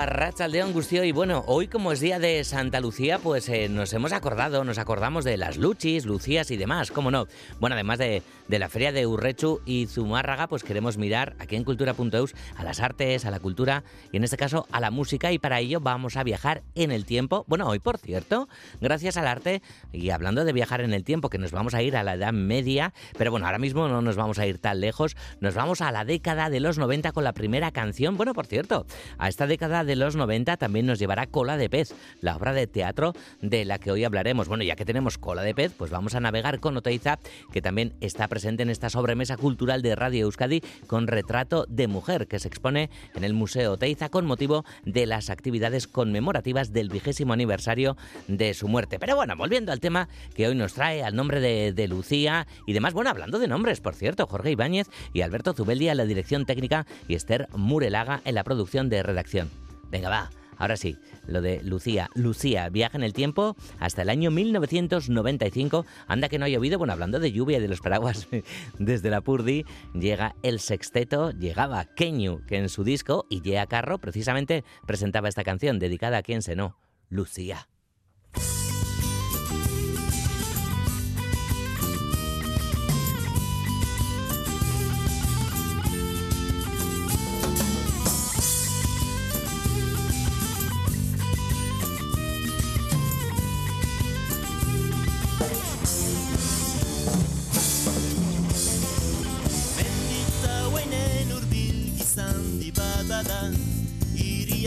Caixó, Arrachaldeón Gustio y bueno, hoy como es día de Santa Lucía, pues eh, nos hemos acordado, nos acordamos de las luchis, lucías y demás, cómo no. Bueno, además de, de la feria de Urrechu y Zumárraga, pues queremos mirar aquí en cultura.eus a las artes, a la cultura y en este caso a la música y para ello vamos a viajar en el tiempo. Bueno, hoy por cierto, gracias al arte y hablando de viajar en el tiempo, que nos vamos a ir a la Edad Media, pero bueno, ahora mismo no nos vamos a ir tan lejos, nos vamos a la década de los 90 con la primera canción. Bueno, por cierto, a esta década de los 90 también nos llevará Cola de Pez, la obra de teatro de la que hoy hablaremos. Bueno, ya que tenemos Cola de Pez, pues vamos a navegar con Oteiza, que también está presente en esta sobremesa cultural de Radio Euskadi con retrato de mujer que se expone en el Museo Oteiza con motivo de las actividades conmemorativas del vigésimo aniversario de su muerte. Pero bueno, volviendo al tema que hoy nos trae al nombre de, de Lucía y demás, bueno, hablando de nombres, por cierto, Jorge Ibáñez y Alberto Zubeldia en la dirección técnica y Esther Murelaga en la producción de redacción. Venga, va. Ahora sí, lo de Lucía. Lucía viaja en el tiempo hasta el año 1995. Anda que no ha llovido. Bueno, hablando de lluvia y de los paraguas, desde la Purdi llega el sexteto, llegaba Kenyu, que en su disco, y Yea Carro, precisamente presentaba esta canción dedicada a quien se no, Lucía.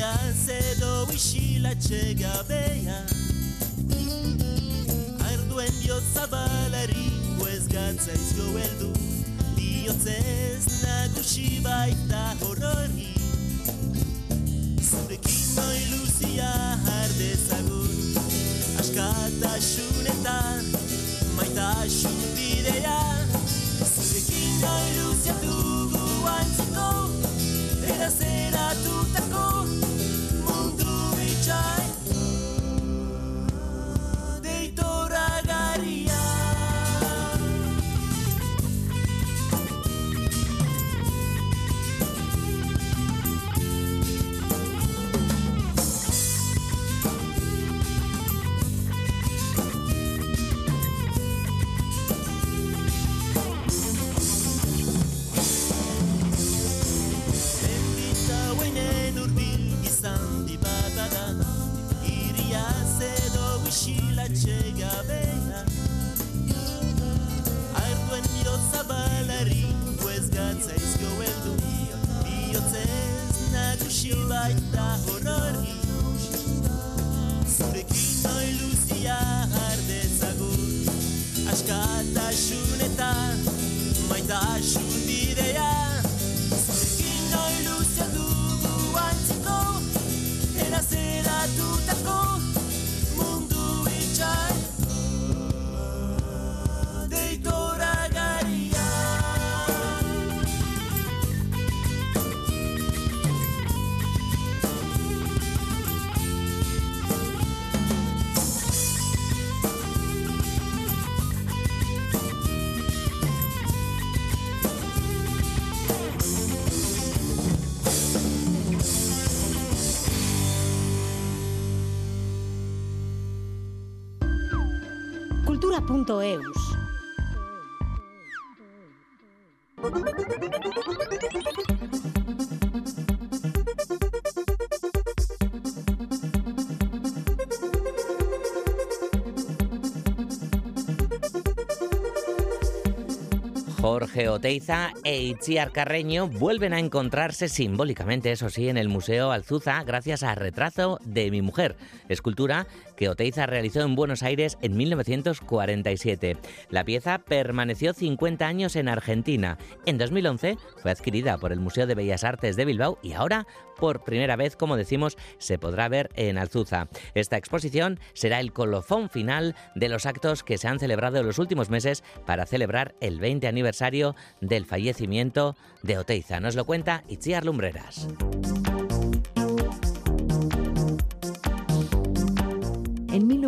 Iria zedo isilatxe gabea Arduen bihotza balari Guez gatzaizko heldu Bihotzez nagusi baita horrori Zurekin noi luzia jardezagun Askatasun eta maitasun bidea Zurekin noi luzia dugu antziko Era zera nagusi Jorge Oteiza e Itziar Carreño vuelven a encontrarse simbólicamente, eso sí, en el Museo Alzuza gracias a Retrato de mi mujer, escultura que Oteiza realizó en Buenos Aires en 1947. La pieza permaneció 50 años en Argentina. En 2011 fue adquirida por el Museo de Bellas Artes de Bilbao y ahora, por primera vez, como decimos, se podrá ver en Alzuza. Esta exposición será el colofón final de los actos que se han celebrado en los últimos meses para celebrar el 20 aniversario del fallecimiento de Oteiza. Nos lo cuenta Itziar Lumbreras.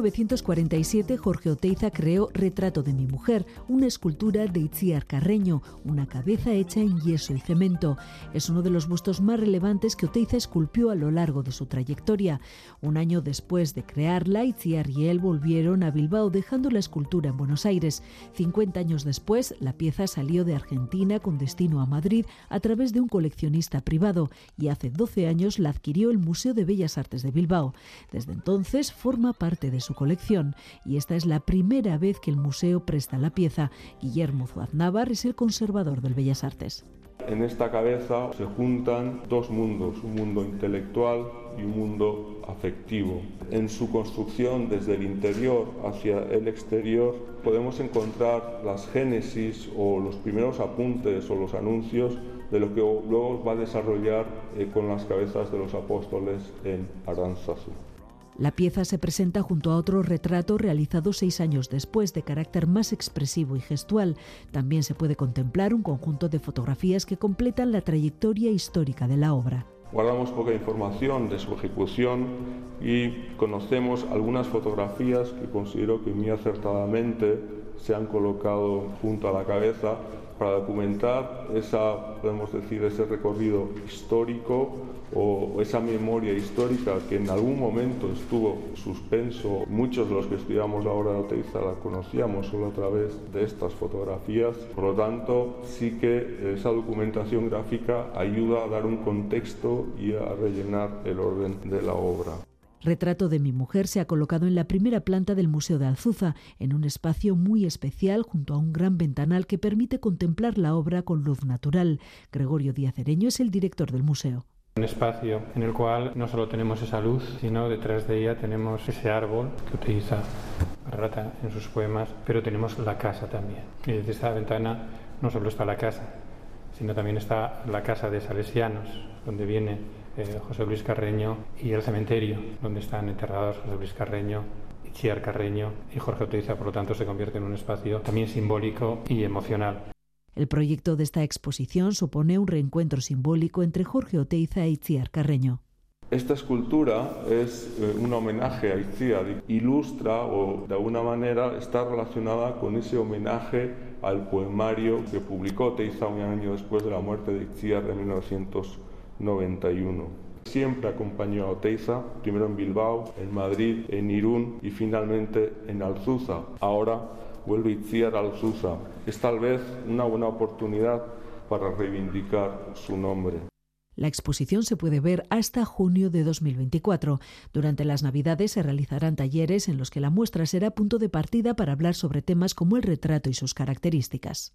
1947, Jorge Oteiza creó Retrato de mi mujer, una escultura de Itziar Carreño, una cabeza hecha en yeso y cemento. Es uno de los bustos más relevantes que Oteiza esculpió a lo largo de su trayectoria. Un año después de crearla, Itziar y él volvieron a Bilbao dejando la escultura en Buenos Aires. 50 años después, la pieza salió de Argentina con destino a Madrid a través de un coleccionista privado y hace 12 años la adquirió el Museo de Bellas Artes de Bilbao. Desde entonces forma parte de su colección y esta es la primera vez que el museo presta la pieza. Guillermo Zuaznavar es el conservador del Bellas Artes. En esta cabeza se juntan dos mundos, un mundo intelectual y un mundo afectivo. En su construcción desde el interior hacia el exterior podemos encontrar las génesis o los primeros apuntes o los anuncios de lo que luego va a desarrollar eh, con las cabezas de los apóstoles en Aránzazu. La pieza se presenta junto a otro retrato realizado seis años después, de carácter más expresivo y gestual. También se puede contemplar un conjunto de fotografías que completan la trayectoria histórica de la obra. Guardamos poca información de su ejecución y conocemos algunas fotografías que considero que muy acertadamente se han colocado junto a la cabeza para documentar esa, podemos decir, ese recorrido histórico o esa memoria histórica que en algún momento estuvo suspenso. Muchos de los que estudiamos la obra de Oteiza la conocíamos solo a través de estas fotografías. Por lo tanto, sí que esa documentación gráfica ayuda a dar un contexto y a rellenar el orden de la obra. Retrato de mi mujer se ha colocado en la primera planta del Museo de Alzuza, en un espacio muy especial junto a un gran ventanal que permite contemplar la obra con luz natural. Gregorio Díaz Ereño es el director del museo. Un espacio en el cual no solo tenemos esa luz, sino detrás de ella tenemos ese árbol que utiliza Rata en sus poemas, pero tenemos la casa también. Y desde esta ventana no solo está la casa, sino también está la casa de Salesianos, donde viene eh, José Luis Carreño, y el cementerio, donde están enterrados José Luis Carreño, Chiar Carreño y Jorge Oteiza, por lo tanto se convierte en un espacio también simbólico y emocional. El proyecto de esta exposición supone un reencuentro simbólico entre Jorge Oteiza y Chiar Carreño. Esta escultura es eh, un homenaje a Itziar, ilustra o de alguna manera está relacionada con ese homenaje al poemario que publicó Oteiza un año después de la muerte de Itziar en 1900. 91. Siempre acompañó a Oteiza, primero en Bilbao, en Madrid, en Irún y finalmente en Alzuza. Ahora vuelve Itziar a Alzuza. Es tal vez una buena oportunidad para reivindicar su nombre. La exposición se puede ver hasta junio de 2024. Durante las Navidades se realizarán talleres en los que la muestra será punto de partida para hablar sobre temas como el retrato y sus características.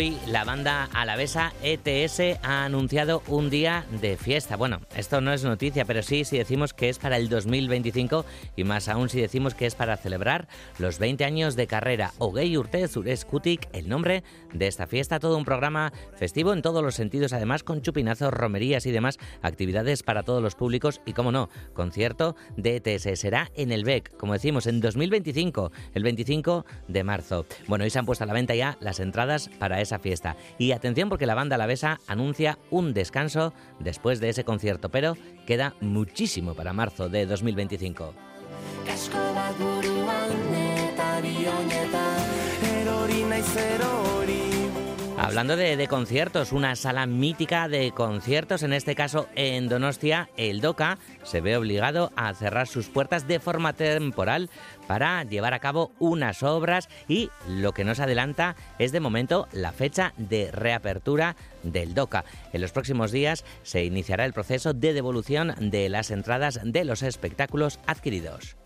Hoy la banda alavesa ETS ha anunciado un día de fiesta. Bueno, esto no es noticia, pero sí si decimos que es para el 2025 y más aún si decimos que es para celebrar los 20 años de carrera. Ogei Urtez Kutik, el nombre de esta fiesta. Todo un programa festivo en todos los sentidos, además con chupinazos, romerías y demás actividades para todos los públicos y, como no, concierto de ETS. Será en el BEC, como decimos, en 2025, el 25 de marzo. Bueno, hoy se han puesto a la venta ya las entradas para esa fiesta. Y atención porque la banda Alavesa anuncia un descanso después de ese concierto, pero queda muchísimo para marzo de 2025. Hablando de, conciertos, una sala mítica de conciertos, en este caso en Donostia, el DOCA se ve obligado a cerrar sus puertas de forma temporal para llevar a cabo unas obras y lo que nos adelanta es de momento la fecha de reapertura del DOCA. En los próximos días se iniciará el proceso de devolución de las entradas de los espectáculos adquiridos.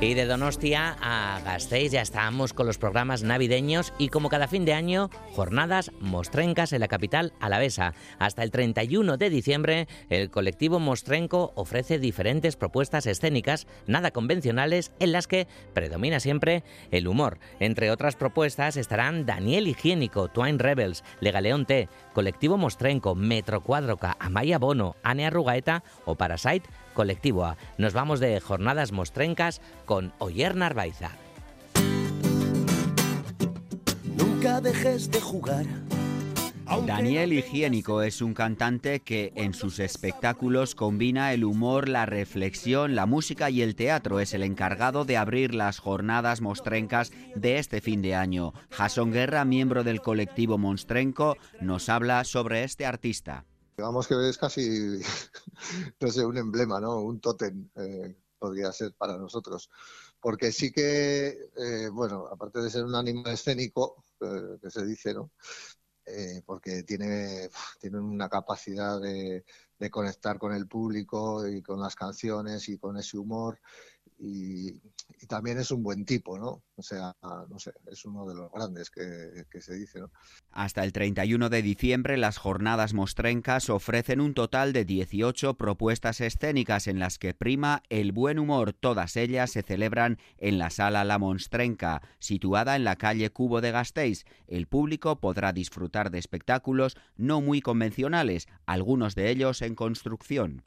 Y de Donostia a Gasteiz ya estamos con los programas navideños y como cada fin de año, jornadas mostrencas en la capital alavesa. Hasta el 31 de diciembre, el colectivo Mostrenco ofrece diferentes propuestas escénicas nada convencionales en las que predomina siempre el humor. Entre otras propuestas estarán Daniel Higiénico, Twine Rebels, Legaleón T, Colectivo Mostrenco, Metro Cuadroca, Amaya Bono, Ane Arrugaeta o Parasite Colectivo A. Nos vamos de jornadas mostrencas con Oyer Narvaiza. Nunca dejes de jugar. Daniel Higiénico es un cantante que en sus espectáculos combina el humor, la reflexión, la música y el teatro. Es el encargado de abrir las jornadas mostrencas de este fin de año. Jason Guerra, miembro del colectivo Monstrenco, nos habla sobre este artista. Digamos que es casi, no sé, un emblema, ¿no? Un tótem eh, podría ser para nosotros. Porque sí que, eh, bueno, aparte de ser un animal escénico, eh, que se dice, ¿no? Eh, porque tiene, tiene una capacidad de conectar con el público y con las canciones y con ese humor y, también es un buen tipo, ¿no? O sea, no sé, es uno de los grandes que, que, se dice, ¿no? Hasta el 31 de diciembre las jornadas mostrencas ofrecen un total de 18 propuestas escénicas en las que prima el buen humor. Todas ellas se celebran en la sala La Monstrenca, situada en la calle Cubo de Gasteiz. El público podrá disfrutar de espectáculos no muy convencionales, algunos de ellos en construcción.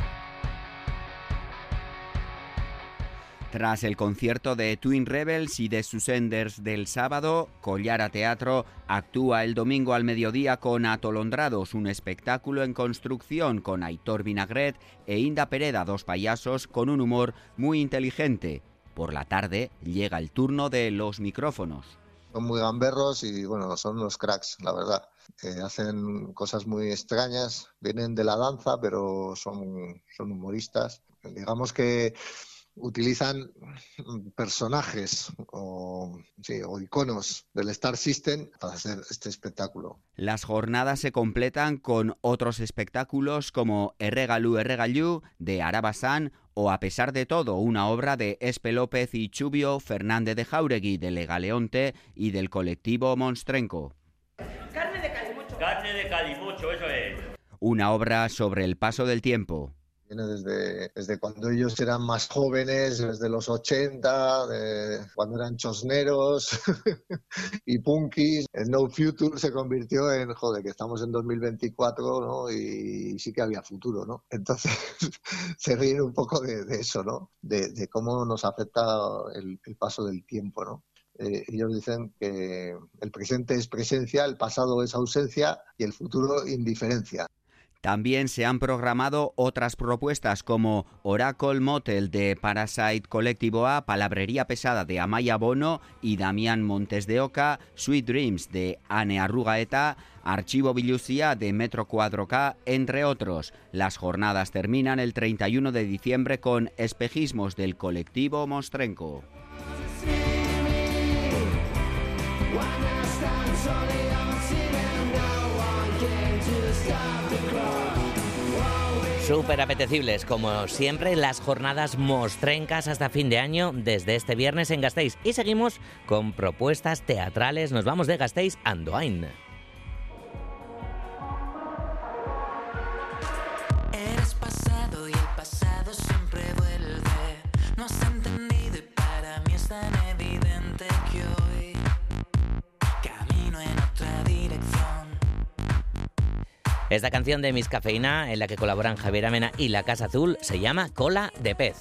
Tras el concierto de Twin Rebels y de Susenders del sábado, Collara Teatro actúa el domingo al mediodía con Atolondrados, un espectáculo en construcción con Aitor Vinagret e Inda Pereda, dos payasos con un humor muy inteligente. Por la tarde llega el turno de los micrófonos. Son muy gamberros y bueno, son unos cracks, la verdad. Eh, hacen cosas muy extrañas, vienen de la danza, pero son, son humoristas. Digamos que utilizan personajes o, sí, o, iconos del Star System para hacer este espectáculo. Las jornadas se completan con otros espectáculos como Erregalú Erregalú de Arabasan o A pesar de todo, una obra de Espe López y Chubio Fernández de Jauregui de Legaleonte y del colectivo Monstrenco. Carne de calimocho. Carne de calimocho, eso es. Una obra sobre el paso del tiempo. Viene desde, cuando ellos eran más jóvenes, desde los 80, de, cuando eran chosneros y punkis. El No Future se convirtió en, joder, que estamos en 2024, ¿no? Y, sí que había futuro, ¿no? Entonces se ríen un poco de, eso, ¿no? De, cómo nos afecta el, el paso del tiempo, ¿no? Eh, ellos dicen que el presente es presencia, el pasado es ausencia y el futuro indiferencia. También se han programado otras propuestas como Oracle Motel de Parasite Colectivo A, Palabrería Pesada de Amaya Bono y Damián Montes de Oca, Sweet Dreams de Ane Arrugaeta, Archivo Vilucia de Metro Cuadro K, entre otros. Las jornadas terminan el 31 de diciembre con espejismos del colectivo Mostrenco. Súper apetecibles, como siempre, las jornadas mostrencas hasta fin de año desde este viernes en Gasteiz. Y seguimos con propuestas teatrales. Nos vamos de Gasteiz Andoain. Esta canción de Miss Cafeína, en la que colaboran Javier Amena y La Casa Azul, se llama Cola de Pez.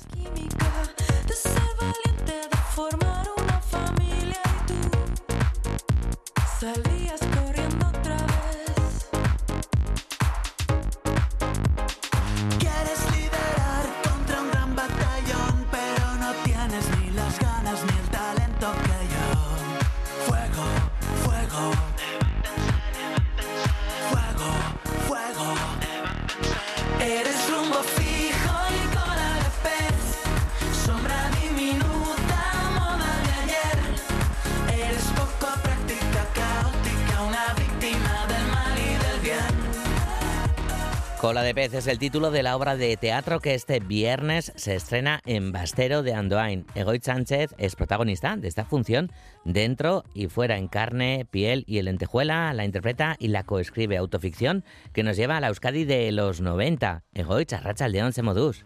Cola de pez es el título de la obra de teatro que este viernes se estrena en Bastero de Andoain. Egoit Sánchez es protagonista de esta función dentro y fuera en carne, piel y en lentejuela. La interpreta y la coescribe autoficción que nos lleva a la Euskadi de los 90. Egoitz, Arracha León Semodús.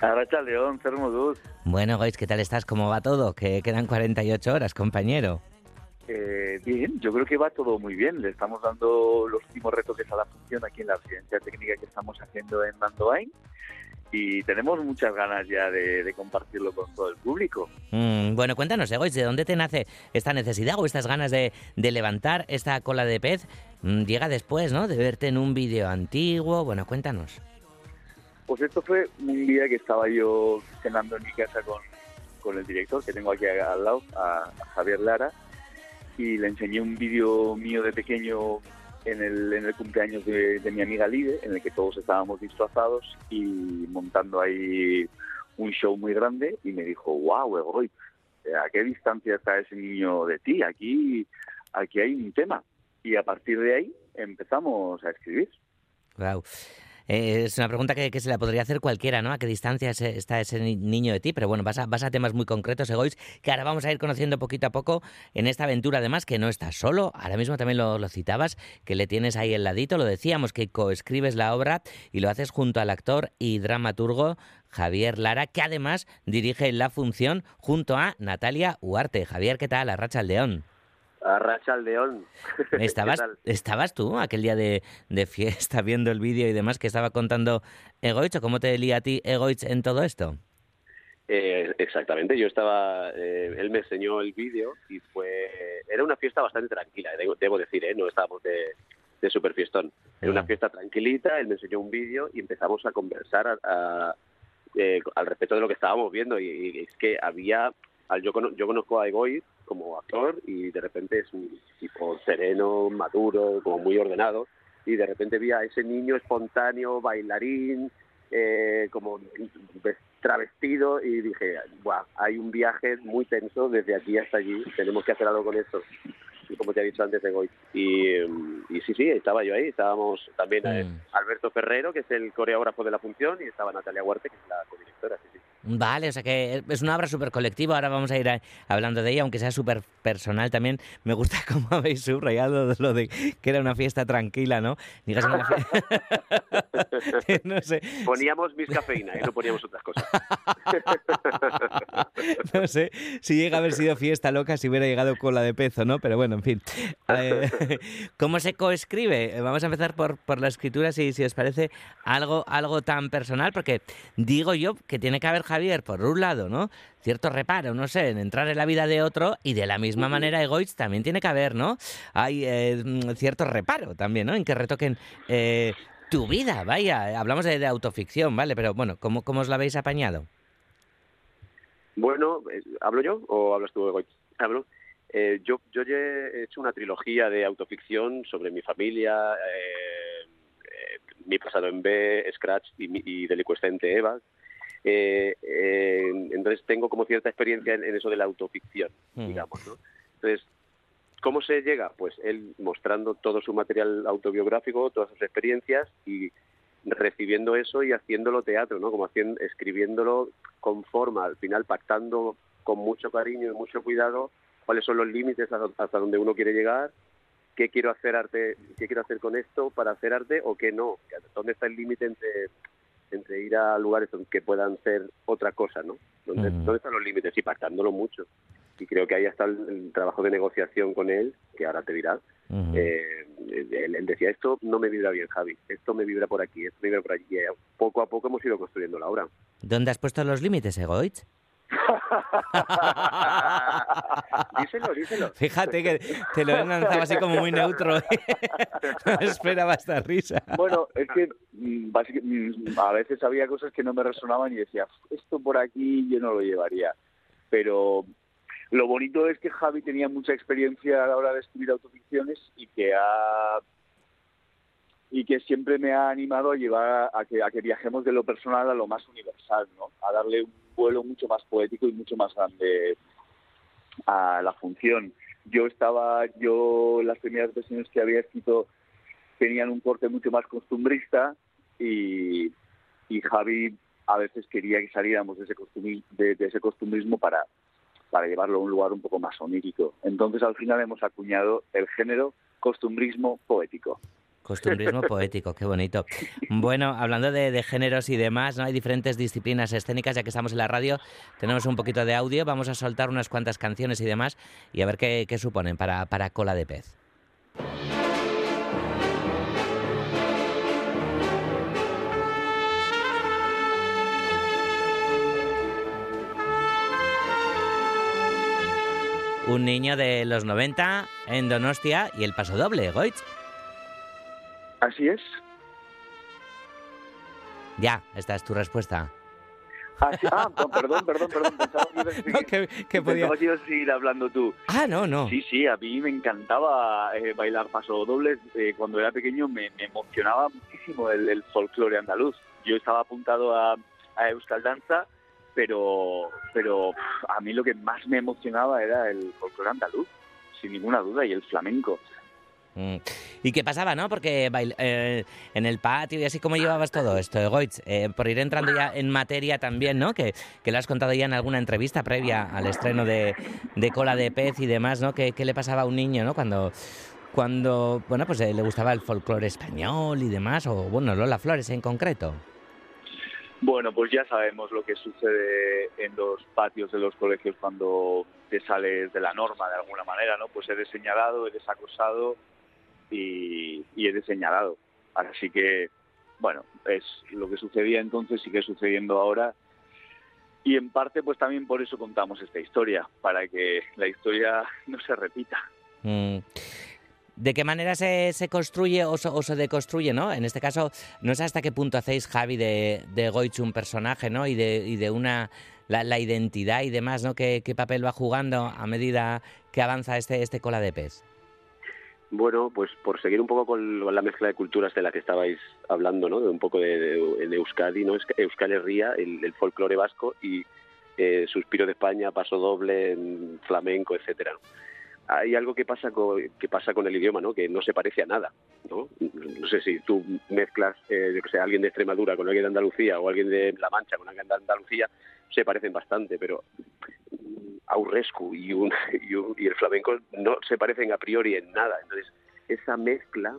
Arracha León, Semodús. Bueno, Egoitz, ¿qué tal estás? ¿Cómo va todo? Que quedan 48 horas, compañero. Eh, bien, yo creo que va todo muy bien. Le estamos dando los últimos retoques a la función aquí en la residencia técnica que estamos haciendo en Mandoain y tenemos muchas ganas ya de, compartirlo con todo el público. Mm, bueno, cuéntanos, Egois, ¿de dónde te nace esta necesidad o estas ganas de, levantar esta cola de pez? Mm, llega después, ¿no? De verte en un vídeo antiguo. Bueno, cuéntanos. Pues esto fue un día que estaba yo cenando en mi casa con, con el director que tengo aquí al lado, a Javier Lara y le enseñé un vídeo mío de pequeño en el, en el cumpleaños de, mi amiga Lide, en el que todos estábamos disfrazados y montando ahí un show muy grande y me dijo, wow, Egoy, ¿a qué distancia está ese niño de ti? Aquí, aquí hay un tema. Y a partir de ahí empezamos a escribir. Wow. Eh, es una pregunta que, se la podría hacer cualquiera, ¿no? ¿A qué distancia está ese niño de ti? Pero bueno, vas a, temas muy concretos, Egois, que ahora vamos a ir conociendo poquito a poco en esta aventura, además, que no estás solo. Ahora mismo también lo, citabas, que le tienes ahí el ladito. Lo decíamos, que coescribes la obra y lo haces junto al actor y dramaturgo Javier Lara, que además dirige la función junto a Natalia Huarte. Javier, ¿qué tal? Arracha León. Arracha al león. ¿Estabas, ¿Estabas tú aquel día de, fiesta viendo el vídeo y demás que estaba contando Egoich? cómo te lía a ti Egoich en todo esto? Eh, exactamente, yo estaba, eh, él me enseñó el vídeo y fue, era una fiesta bastante tranquila, debo, decir, ¿eh? no estábamos de, de super fiestón, era una ah. fiesta tranquilita, él me enseñó un vídeo y empezamos a conversar al respecto de lo que estábamos viendo y, es que había, yo, yo conozco a Egoich como actor y de repente es un tipo sereno, maduro, como muy ordenado y de repente vi a ese niño espontáneo, bailarín, eh, como travestido y dije, Buah, hay un viaje muy tenso desde aquí hasta allí, tenemos que hacer algo con esto. Como te he dicho antes de Goy. Y, y sí, sí, estaba yo ahí, estábamos también eh, mm. Alberto Ferrero, que es el coreógrafo de la función, y estaba Natalia Huarte, que es la codirectora. Sí, sí. Vale, o sea que es una obra súper colectiva, ahora vamos a ir hablando de ella, aunque sea súper personal también. Me gusta cómo habéis subrayado lo de que era una fiesta tranquila, ¿no? Digas una no sé. Poníamos mis cafeína y no poníamos otras cosas. no sé si llega a haber sido fiesta loca si hubiera llegado con la de pezo, ¿no? Pero bueno, en fin. Eh, ¿Cómo se coescribe? Vamos a empezar por, por la escritura, si, si os parece algo, algo tan personal, porque digo yo que tiene que haber Javier, por un lado, ¿no? Cierto reparo, no sé, en entrar en la vida de otro y de la misma manera Egoitz también tiene que haber, ¿no? Hay eh, cierto reparo también, ¿no? En que retoquen eh, tu vida, vaya. Hablamos de, autoficción, ¿vale? Pero bueno, ¿cómo, ¿cómo os la habéis apañado? Bueno, eh, ¿hablo yo o hablas tú, Egoitz? Hablo. Yo, yo he hecho una trilogía de autoficción sobre mi familia, mi pasado en B, Scratch y, y Delicuescente Eva, eh, eh, entonces tengo como cierta experiencia en, eso de la autoficción, mm. digamos, ¿no? Entonces, ¿cómo se llega? Pues él mostrando todo su material autobiográfico, todas sus experiencias y recibiendo eso y haciéndolo teatro, ¿no? Como haciendo, escribiéndolo con forma, al final pactando con mucho cariño y mucho cuidado cuáles son los límites hasta donde uno quiere llegar, qué quiero hacer arte, qué quiero hacer con esto para hacer arte o qué no, dónde está el límite entre entre ir a lugares que puedan ser otra cosa, ¿no? ¿Dónde, están los límites? Y pactándolo mucho. Y creo que ahí está el, trabajo de negociación con él, que ahora te dirá. Eh, él, decía, esto no me vibra bien, Javi, esto me vibra por aquí, esto me vibra por allí. Y poco a poco hemos ido construyendo la obra. ¿Dónde has puesto los límites, Egoitz? díselo, díselo. Fíjate que te lo he lanzado así como muy neutro. no esperaba esta risa. Bueno, es que mm, mm, a veces había cosas que no me resonaban y decía, esto por aquí yo no lo llevaría. Pero lo bonito es que Javi tenía mucha experiencia a la hora de escribir autoficciones y que ha y que siempre me ha animado a llevar a que, a que viajemos de lo personal a lo más universal, ¿no? A darle un vuelo mucho más poético y mucho más grande a la función. Yo estaba, yo las primeras versiones que había escrito tenían un corte mucho más costumbrista y, y Javi a veces quería que saliéramos de ese, costumi- de, de ese costumbrismo para, para llevarlo a un lugar un poco más onírico. Entonces al final hemos acuñado el género costumbrismo poético. Costumbrismo poético, qué bonito. Bueno, hablando de, géneros y demás, ¿no? Hay diferentes disciplinas escénicas, ya que estamos en la radio, tenemos un poquito de audio, vamos a soltar unas cuantas canciones y demás y a ver qué, qué suponen para, para cola de pez. Un niño de los 90 en Donostia y el paso doble, Goitz. Así es. Ya, esta es tu respuesta. Ah, sí, ah, no, perdón, perdón, perdón. Pensaba que, ibas a seguir, que podía- pensaba que ibas a seguir hablando tú. Ah, no, no. Sí, sí, a mí me encantaba eh, bailar paso doble. Eh, cuando era pequeño me, me emocionaba muchísimo el, el folclore andaluz. Yo estaba apuntado a, a Euskal Danza, pero, pero a mí lo que más me emocionaba era el folclore andaluz, sin ninguna duda, y el flamenco. Mm. ¿Y qué pasaba, no? Porque bail- eh, en el patio y así, ¿cómo llevabas todo esto, Goitz? Eh, por ir entrando ya en materia también, ¿no? Que, que lo has contado ya en alguna entrevista previa al estreno de, de Cola de Pez y demás, ¿no? ¿Qué, qué le pasaba a un niño, ¿no? Cuando, cuando bueno, pues eh, le gustaba el folclore español y demás, o bueno, Lola Flores en concreto. Bueno, pues ya sabemos lo que sucede en los patios de los colegios cuando te sales de la norma de alguna manera, ¿no? Pues eres señalado, eres acosado y, y eres señalado. Así que, bueno, es lo que sucedía entonces, sigue sucediendo ahora. Y en parte, pues también por eso contamos esta historia, para que la historia no se repita. Mm. ¿De qué manera se, se construye o, se- o se deconstruye, no? En este caso, no sé hasta qué punto hacéis, Javi, de, de Goich un personaje, ¿no? Y de, y de una la, la identidad y demás, ¿no? ¿Qué, qué papel va jugando a medida que avanza este, este cola de pez? Bueno, pues por seguir un poco con la mezcla de culturas de la que estabais hablando, ¿no? De un poco de, de- Euskadi, ¿no? Euska- Euskal Herria, el, el folclore vasco y eh, Suspiro de España, Paso Doble, mm, flamenco, etcétera. Hay algo que pasa con, que pasa con el idioma, ¿no? Que no se parece a nada, ¿no? No sé si tú mezclas, eh, alguien de Extremadura con alguien de Andalucía o alguien de La Mancha con alguien de Andalucía, se parecen bastante, pero Aurrescu y, un, y, un- y el flamenco no se parecen a priori en nada. Entonces, esa mezcla,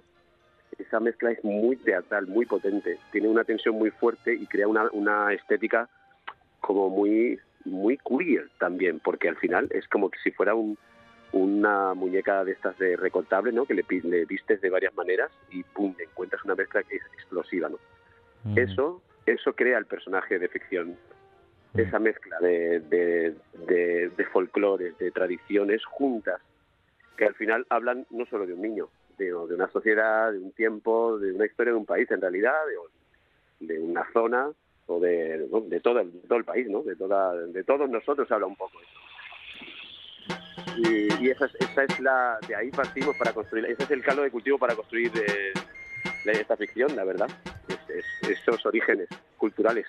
esa mezcla es muy teatral, muy potente. Tiene una tensión muy fuerte y crea una, una estética como muy, muy queer también, porque al final es como que si fuera un, una muñeca de estas de recortable, ¿no? Que le, le vistes de varias maneras y pum, encuentras una mezcla que es explosiva, ¿no? Eso, eso crea el personaje de ficción. Esa mezcla de, de, de, de folclores, de tradiciones juntas, que al final hablan no solo de un niño, de, de una sociedad, de un tiempo, de una historia de un país en realidad, de, de una zona o de, de, todo, el- de todo el país, ¿no? De, toda, de todos nosotros habla un poco eso. Y, y esa, es, esa es la, de ahí partimos para construir, ese es el caldo de cultivo para construir eh, esta ficción, la verdad, es, es- esos orígenes culturales.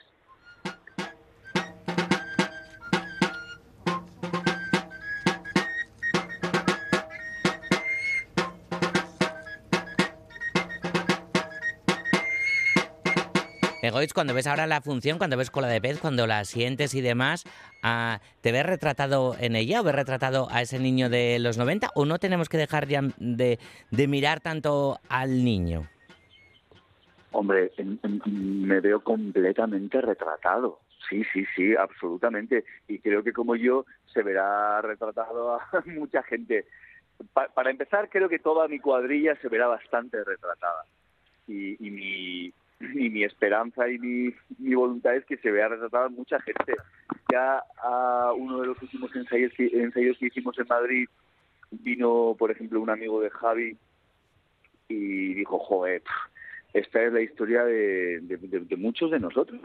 Cuando ves ahora la función, cuando ves cola de pez, cuando la sientes y demás, ah, ¿te ves retratado en ella o ves retratado a ese niño de los 90 o no tenemos que dejar ya de, de mirar tanto al niño? Hombre, me veo completamente retratado. Sí, sí, sí, absolutamente. Y creo que como yo se verá retratado a mucha gente. Pa- para empezar, creo que toda mi cuadrilla se verá bastante retratada. Y, y mi, y mi esperanza y mi, mi voluntad es que se vea retratada mucha gente. Ya a uno de los últimos ensayos que, hicimos en Madrid vino, por ejemplo, un amigo de Javi y dijo, joder, esta es la historia de, muchos de nosotros.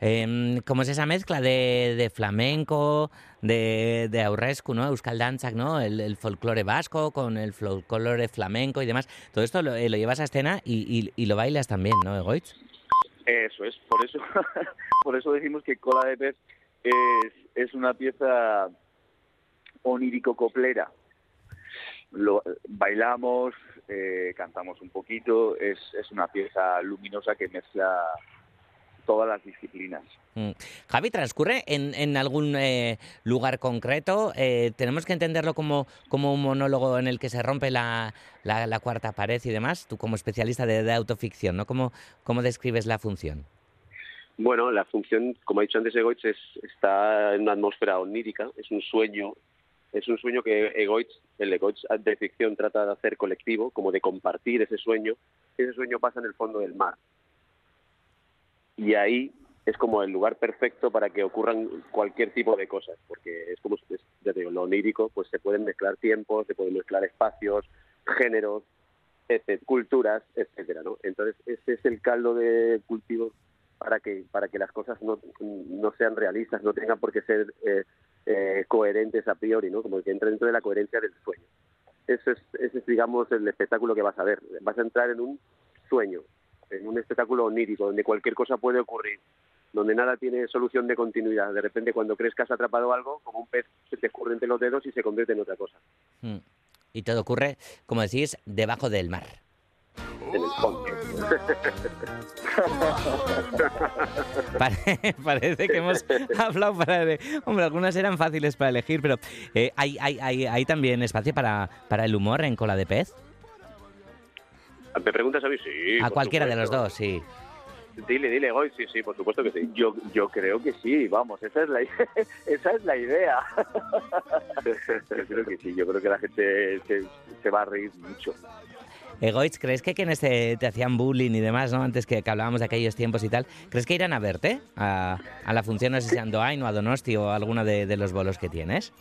Em, ¿Cómo es esa mezcla de, flamenco, de, de aurrescu, ¿no? Euskal Danzak, ¿no? El, folclore vasco con el folclore flamenco y demás. Todo esto lo, eh, lo llevas a escena y, y- y lo bailas también, ¿no, Egoitz? Eso es, por eso, por eso decimos que Cola de Pez es, es una pieza onírico-coplera. bailamos, eh, cantamos un poquito, es, es una pieza luminosa que mezcla todas las disciplinas. Mm. Javi, ¿transcurre en, en algún eh, lugar concreto? Eh, ¿Tenemos que entenderlo como, como un monólogo en el que se rompe la, la, la cuarta pared y demás? Tú como especialista de, de autoficción, ¿no? ¿Cómo, ¿Cómo describes la función? Bueno, la función, como ha dicho antes Egoitz, es, está en una atmósfera onírica, es un sueño, es un sueño que Egoitz, el Egoitz de ficción trata de hacer colectivo, como de compartir ese sueño. Ese sueño pasa en el fondo del mar. Y ahí es como el lugar perfecto para que ocurran cualquier tipo de cosas, porque es como, es, lo onírico, pues se pueden mezclar tiempos, se pueden mezclar espacios, géneros, etc., culturas, etcétera, ¿no? Entonces ese es el caldo de cultivo para que para que las cosas no, no sean realistas, no tengan por qué ser eh, eh, coherentes a priori, ¿no? Como que entra dentro de la coherencia del sueño. Ese es, ese es, digamos, el espectáculo que vas a ver. Vas a entrar en un sueño, en un espectáculo onírico, donde cualquier cosa puede ocurrir, donde nada tiene solución de continuidad. De repente, cuando crees que has atrapado algo, como un pez se te escurre entre los dedos y se convierte en otra cosa. Mm. Y todo ocurre, como decís, debajo del mar. En el fondo. Pare- Parece que hemos hablado para... de- Hombre, algunas eran fáciles para elegir, pero eh, ¿hay, hay, hay, hay también espacio para, para el humor en Cola de Pez? ¿Me preguntas a mí? Sí. a cualquiera de los dos, sí. Dile, dile, Goy, sí, sí, por supuesto que sí. Yo, yo creo que sí, vamos, esa es la, esa es la idea. yo creo que sí, yo creo que la gente se, se va a reír mucho. Egoitz, ¿crees que quienes te, te hacían bullying y demás, ¿no? Antes que, que hablábamos de aquellos tiempos y tal, ¿crees que irán a verte a, a la función, no sé si a Andoain o a Donosti o a alguno de, de los bolos que tienes?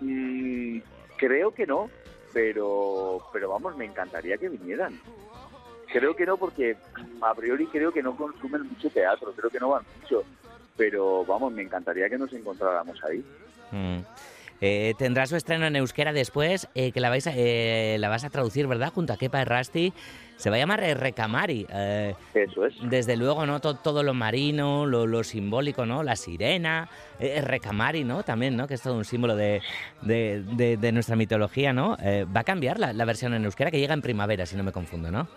Mm, creo que no, pero, pero vamos, me encantaría que vinieran. Creo que no porque a priori creo que no consumen mucho teatro, creo que no van mucho, pero vamos, me encantaría que nos encontráramos ahí. Mm. Eh, tendrá su estreno en euskera después, eh, que la, vais a, eh, la vas a traducir, ¿verdad? Junto a Kepa Errasti. Se va a llamar Recamari. eh, Eso es. Desde luego, ¿no? To- todo lo marino, lo, lo simbólico, ¿no? La sirena, eh, Recamari, ¿no? También, ¿no? Que es todo un símbolo de, de, de- de nuestra mitología, ¿no? Eh, va a cambiar la, la versión en euskera, que llega en primavera, si no me confundo, ¿no?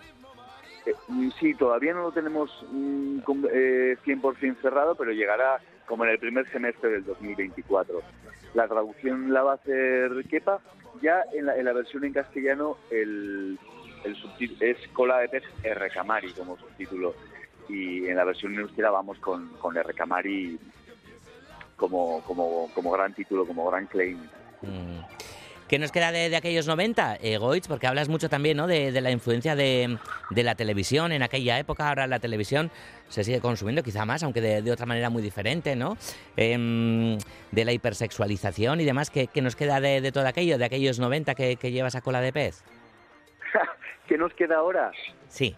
Eh, mm, sí, todavía no lo tenemos mm, com- eh, 100% cerrado, pero llegará como en el primer semestre del 2024. La traducción la va a hacer Kepa. Ya en la, en la versión en castellano el, el subtítulo es Cola de Pez R. Camari como subtítulo. Y en la versión euskera vamos con, con R. Camari como, como, como gran título, como gran claim. Mm. ¿Qué nos queda de, de aquellos 90, eh, Goitz? Porque hablas mucho también ¿no? de, la influencia de, de la televisión en aquella época. Ahora la televisión se sigue consumiendo quizá más, aunque de, otra manera muy diferente, ¿no? Em, de la hipersexualización y demás. ¿Qué, qué nos queda de, de todo aquello, de aquellos 90 que, que llevas a cola de pez? ¿Qué nos queda ahora? Sí.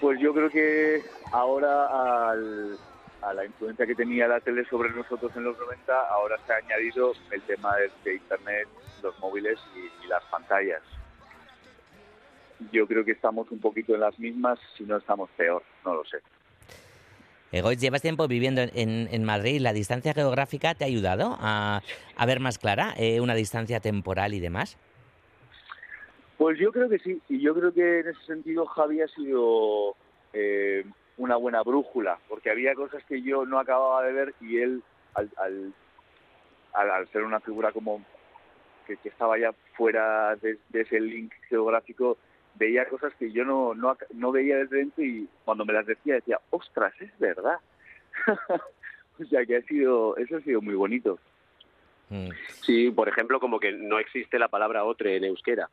Pues yo creo que ahora al- a la influencia que tenía la tele sobre nosotros en los 90, ahora se ha añadido el tema de, de Internet, los móviles y, y las pantallas. Yo creo que estamos un poquito en las mismas, si no estamos peor, no lo sé. Eh, Goitz, llevas tiempo viviendo en, en- en Madrid. ¿La distancia geográfica te ha ayudado a, a ver más clara eh, una distancia temporal y demás? Pues yo creo que sí, y yo creo que en ese sentido Javi ha sido eh, una buena brújula, porque había cosas que yo no acababa de ver y él, al, al, al, al ser una figura como que, que estaba ya fuera de, de ese link geográfico, veía cosas que yo no, no, no veía desde dentro y cuando me las decía decía, ostras, es verdad. o sea que ha sido, eso ha sido muy bonito. Mm, Sí, por ejemplo, como que no existe la palabra otre en euskera.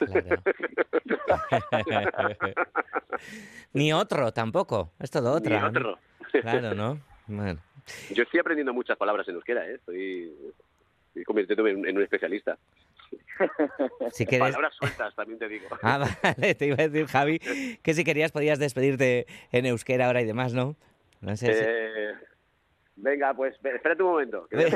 Ni otro tampoco. Es todo Ni otra. ¿no? otro. Claro, ¿no? Bueno. Yo estoy aprendiendo muchas palabras en euskera, ¿eh? Estoy, estoy convirtiéndome en, en un especialista. Si quieres- Palabras sueltas, también te digo. Ah, vale, te iba a decir, Javi, que si querías podías despedirte en euskera ahora y demás, ¿no? No sé si- Eh, venga, pues espérate un momento. que voy a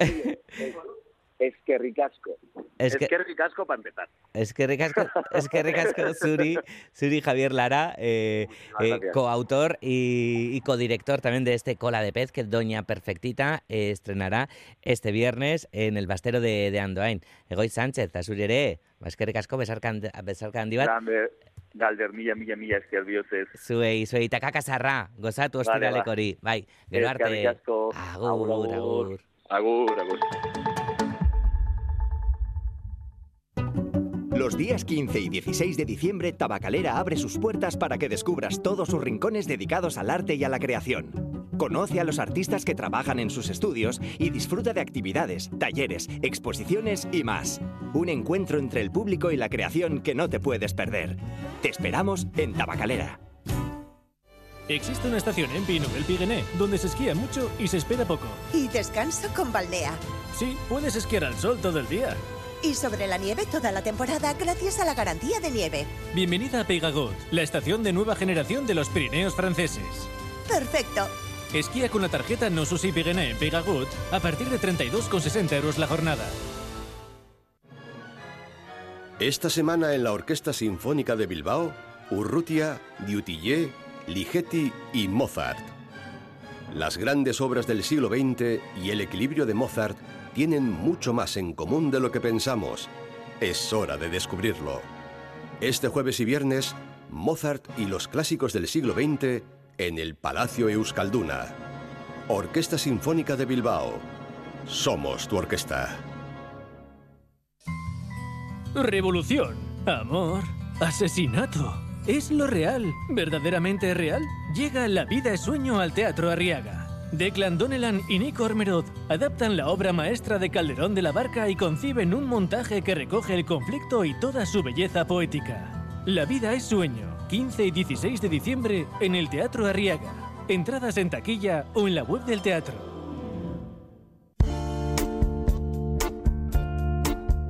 Es que ricasco. Es Es que- que ricasco para empezar. Es que ricasco, es que ricasco Suri, Suri Javier Lara, eh, eh, coautor y, y codirector también de este Cola de Pez que Doña Perfectita eh, estrenará este viernes en el Bastero de, de Andoain. Egoy Sánchez, Suri ere, besarkan, besarkan handi bat, Grande, Galder, mila, mila, mila esker bihotzez. zuei, zuei takakasarra, gozatu Vale, ostiralek ba. hori, bai, gero arte, agur, Agur, agur. agur. Los días 15 y 16 de diciembre, Tabacalera abre sus puertas para que descubras todos sus rincones dedicados al arte y a la creación. Conoce a los artistas que trabajan en sus estudios y disfruta de actividades, talleres, exposiciones y más. Un encuentro entre el público y la creación que no te puedes perder. Te esperamos en Tabacalera. Existe una estación en Pino, el Piguené, donde se esquía mucho y se espera poco. Y descanso con Baldea. Sí, puedes esquiar al sol todo el día. Y sobre la nieve toda la temporada gracias a la garantía de nieve. Bienvenida a Peygagot, la estación de nueva generación de los Pirineos franceses. Perfecto. Esquía con la tarjeta No Susi en Peygagot a partir de 32,60 euros la jornada. Esta semana en la Orquesta Sinfónica de Bilbao, Urrutia, Dutillé, Ligeti y Mozart. Las grandes obras del siglo XX y el equilibrio de Mozart tienen mucho más en común de lo que pensamos. Es hora de descubrirlo. Este jueves y viernes, Mozart y los clásicos del siglo XX en el Palacio Euskalduna. Orquesta Sinfónica de Bilbao. Somos tu orquesta. Revolución, amor, asesinato. ¿Es lo real? ¿Verdaderamente real? Llega La vida es sueño al Teatro Arriaga. Declan Donnellan y Nico Ormerod adaptan la obra maestra de Calderón de la Barca y conciben un montaje que recoge el conflicto y toda su belleza poética. La vida es sueño, 15 y 16 de diciembre en el Teatro Arriaga. Entradas en taquilla o en la web del teatro.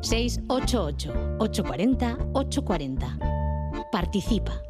688-840-840. Participa.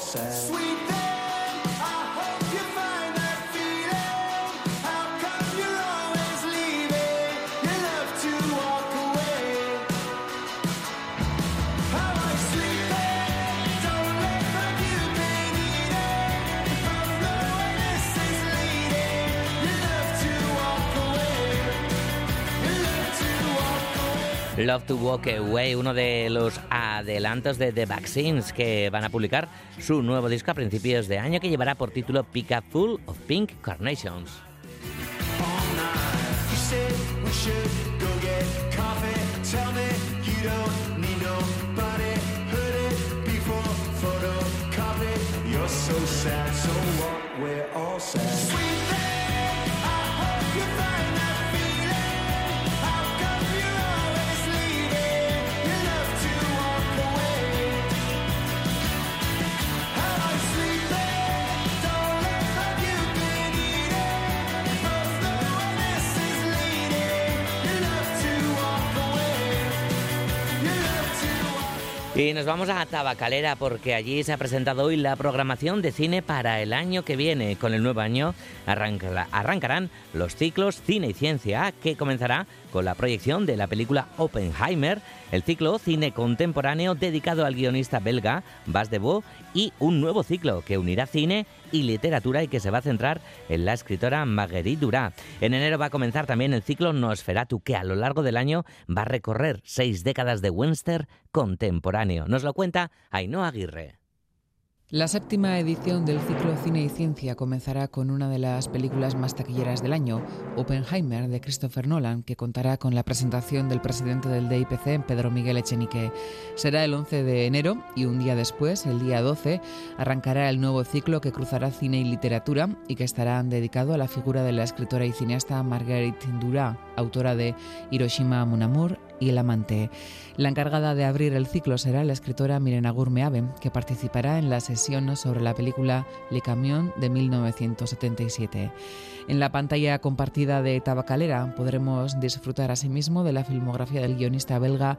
We're all sad. Sweet Love to Walk Away, uno de los adelantos de The Vaccines que van a publicar su nuevo disco a principios de año que llevará por título Pick Full of Pink Carnations. Y nos vamos a Tabacalera porque allí se ha presentado hoy la programación de cine para el año que viene. Con el nuevo año arranca- arrancarán los ciclos Cine y Ciencia que comenzará con la proyección de la película Oppenheimer, el ciclo Cine Contemporáneo dedicado al guionista belga Bas de Bo y un nuevo ciclo que unirá cine y literatura y que se va a centrar en la escritora Marguerite Duras. En enero va a comenzar también el ciclo Nosferatu que a lo largo del año va a recorrer seis décadas de western contemporáneo. Nos lo cuenta Ainhoa Aguirre. La séptima edición del ciclo Cine y Ciencia comenzará con una de las películas más taquilleras del año, Oppenheimer, de Christopher Nolan, que contará con la presentación del presidente del DIPC, Pedro Miguel Echenique. Será el 11 de enero y un día después, el día 12, arrancará el nuevo ciclo que cruzará cine y literatura y que estará dedicado a la figura de la escritora y cineasta Marguerite Duras, autora de Hiroshima Mon Amour y El amante. La encargada de abrir el ciclo será la escritora Mirena Gurmeave, que participará en la sesión sobre la película Le Camion de 1977. En la pantalla compartida de Tabacalera podremos disfrutar asimismo de la filmografía del guionista belga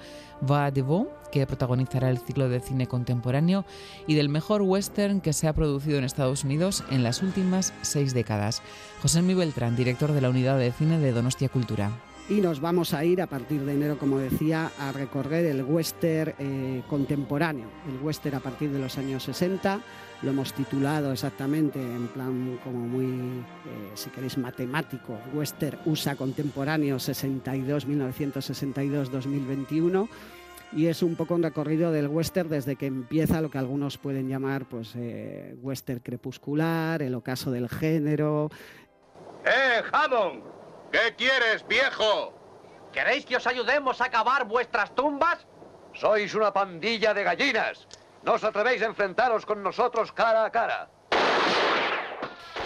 Va Devaux, que protagonizará el ciclo de cine contemporáneo, y del mejor western que se ha producido en Estados Unidos en las últimas seis décadas. José Mi Beltrán, director de la Unidad de Cine de Donostia Cultura y nos vamos a ir a partir de enero, como decía, a recorrer el western eh, contemporáneo, el western a partir de los años 60. Lo hemos titulado exactamente en plan como muy, eh, si queréis, matemático, western USA contemporáneo 62, 1962-2021 y es un poco un recorrido del western desde que empieza lo que algunos pueden llamar pues eh, western crepuscular, el ocaso del género. ¡Eh, Hammond! ¿Qué quieres, viejo? ¿Queréis que os ayudemos a cavar vuestras tumbas? Sois una pandilla de gallinas. No os atrevéis a enfrentaros con nosotros cara a cara.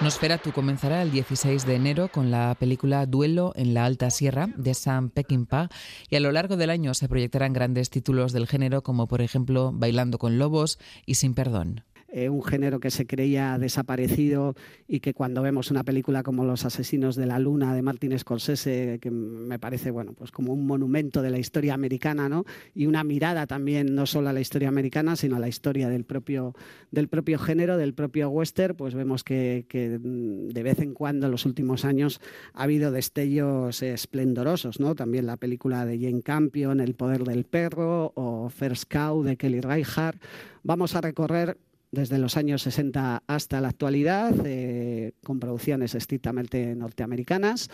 Nosferatu comenzará el 16 de enero con la película Duelo en la Alta Sierra de Sam Peckinpah y a lo largo del año se proyectarán grandes títulos del género como por ejemplo Bailando con Lobos y Sin Perdón. Eh, un género que se creía desaparecido y que cuando vemos una película como Los asesinos de la luna de Martin Scorsese, que me parece bueno, pues como un monumento de la historia americana, ¿no? Y una mirada también no solo a la historia americana, sino a la historia del propio, del propio género, del propio western, pues vemos que, que de vez en cuando en los últimos años ha habido destellos esplendorosos, ¿no? También la película de Jane Campion, El poder del perro o First Cow de Kelly Reichardt. Vamos a recorrer desde los años 60 hasta la actualidad, eh, con producciones estrictamente norteamericanas.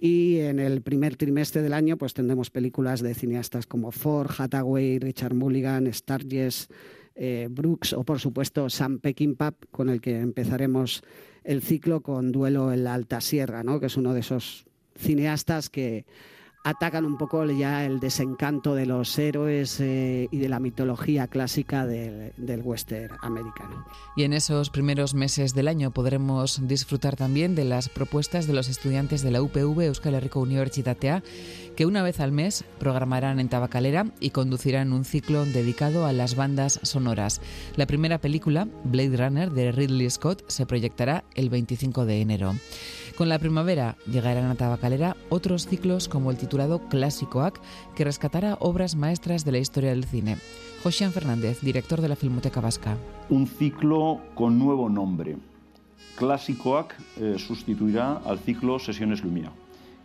Y en el primer trimestre del año pues tendremos películas de cineastas como Ford, Hathaway, Richard Mulligan, Sturges, eh, Brooks o por supuesto Sam Peckinpah, con el que empezaremos el ciclo con Duelo en la Alta Sierra, ¿no? que es uno de esos cineastas que atacan un poco ya el desencanto de los héroes eh, y de la mitología clásica del, del, western americano. Y en esos primeros meses del año podremos disfrutar también de las propuestas de los estudiantes de la UPV Euskal Herriko Unibertsitatea, que una vez al mes programarán en Tabacalera y conducirán un ciclo dedicado a las bandas sonoras. La primera película, Blade Runner, de Ridley Scott, se proyectará el 25 de enero. Con la primavera llegarán a Tabacalera otros ciclos como el titulado Clásicoac, que rescatará obras maestras de la historia del cine. Josian Fernández, director de la Filmoteca Vasca. Un ciclo con nuevo nombre. Clásicoac eh, sustituirá al ciclo Sesiones Lumière,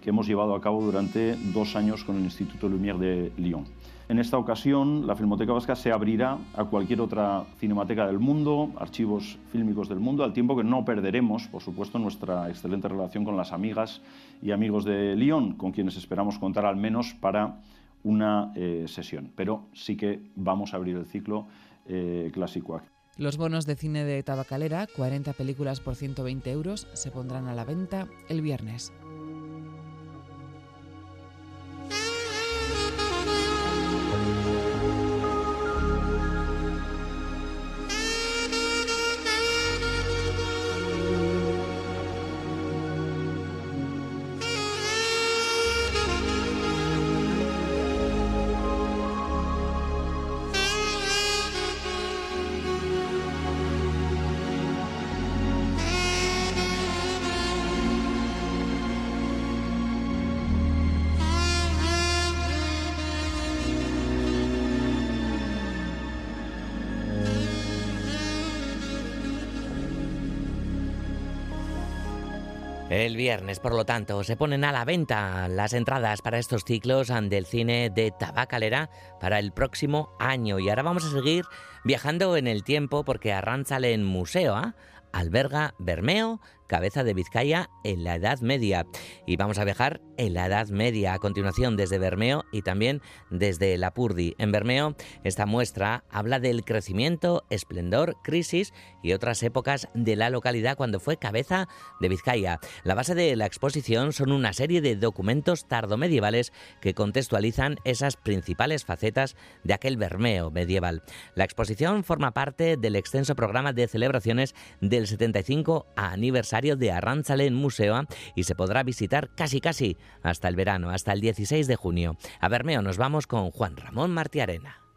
que hemos llevado a cabo durante dos años con el Instituto Lumière de Lyon. En esta ocasión, la Filmoteca Vasca se abrirá a cualquier otra cinemateca del mundo, archivos fílmicos del mundo, al tiempo que no perderemos, por supuesto, nuestra excelente relación con las amigas y amigos de Lyon, con quienes esperamos contar al menos para una eh, sesión. Pero sí que vamos a abrir el ciclo eh, clásico. Los bonos de cine de Tabacalera, 40 películas por 120 euros, se pondrán a la venta el viernes. Viernes, por lo tanto, se ponen a la venta las entradas para estos ciclos del cine de Tabacalera para el próximo año. Y ahora vamos a seguir viajando en el tiempo porque Arrantzalen Museo ¿eh? alberga Bermeo cabeza de Vizcaya en la Edad Media. Y vamos a viajar en la Edad Media a continuación desde Bermeo y también desde Lapurdi. En Bermeo, esta muestra habla del crecimiento, esplendor, crisis y otras épocas de la localidad cuando fue cabeza de Vizcaya. La base de la exposición son una serie de documentos tardomedievales que contextualizan esas principales facetas de aquel Bermeo medieval. La exposición forma parte del extenso programa de celebraciones del 75 aniversario de Arrantzalen Museo y se podrá visitar casi casi hasta el verano, hasta el 16 de junio. A Bermeo nos vamos con Juan Ramón Martiarena.